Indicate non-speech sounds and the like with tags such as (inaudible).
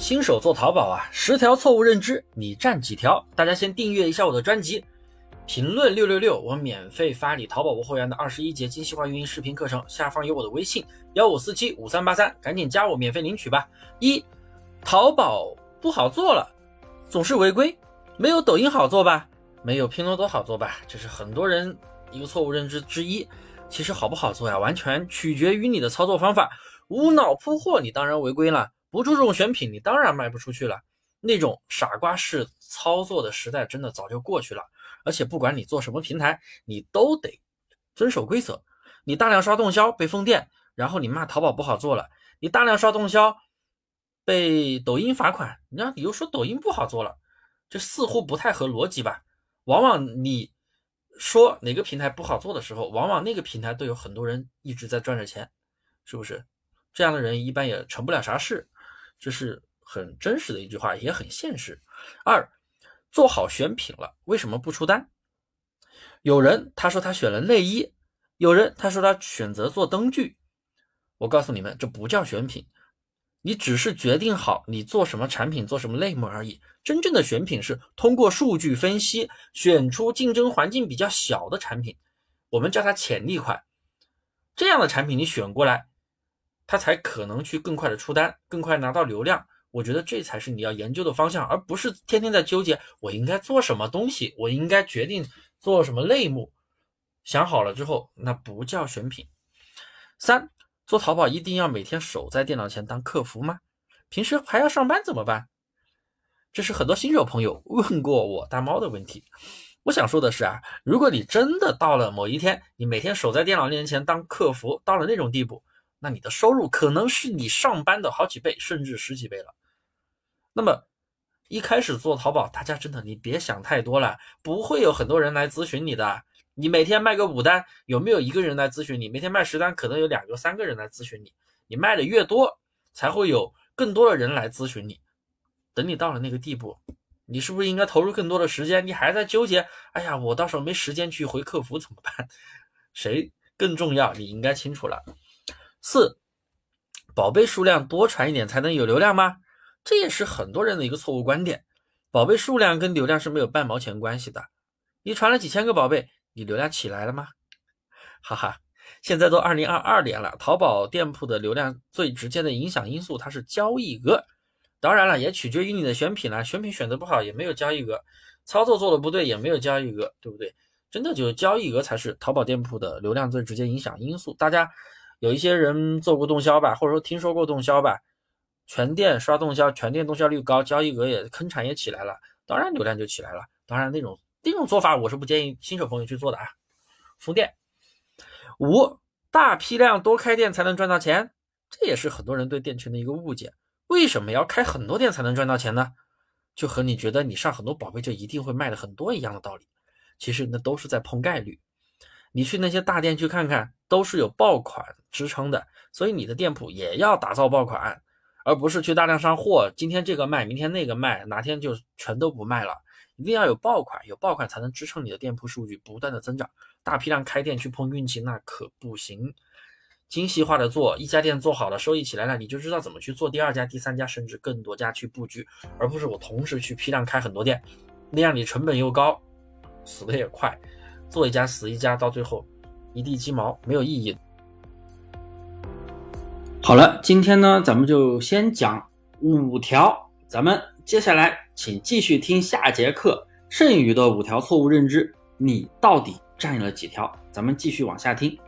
新手做淘宝啊，十条错误认知，你占几条？大家先订阅一下我的专辑，评论六六六，我免费发你淘宝无货源的二十一节精细化运营视频课程，下方有我的微信幺五四七五三八三，赶紧加我免费领取吧。一，淘宝不好做了，总是违规，没有抖音好做吧？没有拼多多好做吧？这是很多人一个错误认知之一。其实好不好做呀，完全取决于你的操作方法。无脑铺货，你当然违规了。不注重选品，你当然卖不出去了。那种傻瓜式操作的时代真的早就过去了。而且不管你做什么平台，你都得遵守规则。你大量刷动销被封店，然后你骂淘宝不好做了；你大量刷动销被抖音罚款，你你又说抖音不好做了，这似乎不太合逻辑吧？往往你说哪个平台不好做的时候，往往那个平台都有很多人一直在赚着钱，是不是？这样的人一般也成不了啥事。这是很真实的一句话，也很现实。二，做好选品了，为什么不出单？有人他说他选了内衣，有人他说他选择做灯具。我告诉你们，这不叫选品，你只是决定好你做什么产品，做什么类目而已。真正的选品是通过数据分析，选出竞争环境比较小的产品，我们叫它潜力款。这样的产品你选过来。他才可能去更快的出单，更快拿到流量。我觉得这才是你要研究的方向，而不是天天在纠结我应该做什么东西，我应该决定做什么类目。想好了之后，那不叫选品。三，做淘宝一定要每天守在电脑前当客服吗？平时还要上班怎么办？这是很多新手朋友 (laughs) 问过我大猫的问题。我想说的是啊，如果你真的到了某一天，你每天守在电脑面前当客服，到了那种地步。那你的收入可能是你上班的好几倍，甚至十几倍了。那么一开始做淘宝，大家真的你别想太多了，不会有很多人来咨询你的。你每天卖个五单，有没有一个人来咨询你？每天卖十单，可能有两个、三个人来咨询你。你卖的越多，才会有更多的人来咨询你。等你到了那个地步，你是不是应该投入更多的时间？你还在纠结？哎呀，我到时候没时间去回客服怎么办？(laughs) 谁更重要？你应该清楚了。四，宝贝数量多传一点才能有流量吗？这也是很多人的一个错误观点。宝贝数量跟流量是没有半毛钱关系的。你传了几千个宝贝，你流量起来了吗？(laughs) 哈哈，现在都二零二二年了，淘宝店铺的流量最直接的影响因素它是交易额。当然了，也取决于你的选品了。选品选的不好也没有交易额，操作做的不对也没有交易额，对不对？真的就是交易额才是淘宝店铺的流量最直接影响因素。大家。有一些人做过动销吧，或者说听说过动销吧，全店刷动销，全店动销率高，交易额也坑产也起来了，当然流量就起来了。当然那种那种做法我是不建议新手朋友去做的啊。封店五大批量多开店才能赚到钱，这也是很多人对店群的一个误解。为什么要开很多店才能赚到钱呢？就和你觉得你上很多宝贝就一定会卖的很多一样的道理，其实那都是在碰概率。你去那些大店去看看，都是有爆款支撑的，所以你的店铺也要打造爆款，而不是去大量上货。今天这个卖，明天那个卖，哪天就全都不卖了。一定要有爆款，有爆款才能支撑你的店铺数据不断的增长。大批量开店去碰运气那可不行，精细化的做，一家店做好了，收益起来了，你就知道怎么去做第二家、第三家，甚至更多家去布局，而不是我同时去批量开很多店，那样你成本又高，死的也快。做一家死一家，到最后一地鸡毛，没有意义。好了，今天呢，咱们就先讲五条，咱们接下来请继续听下节课，剩余的五条错误认知，你到底占了几条？咱们继续往下听。